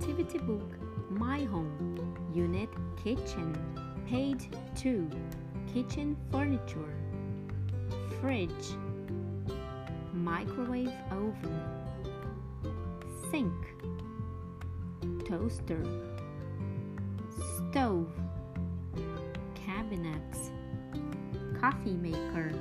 activity book My Home, Unit Kitchen, page 2, Kitchen Furniture, Fridge, Microwave Oven, Sink, Toaster, Stove, Cabinets, Coffee Maker.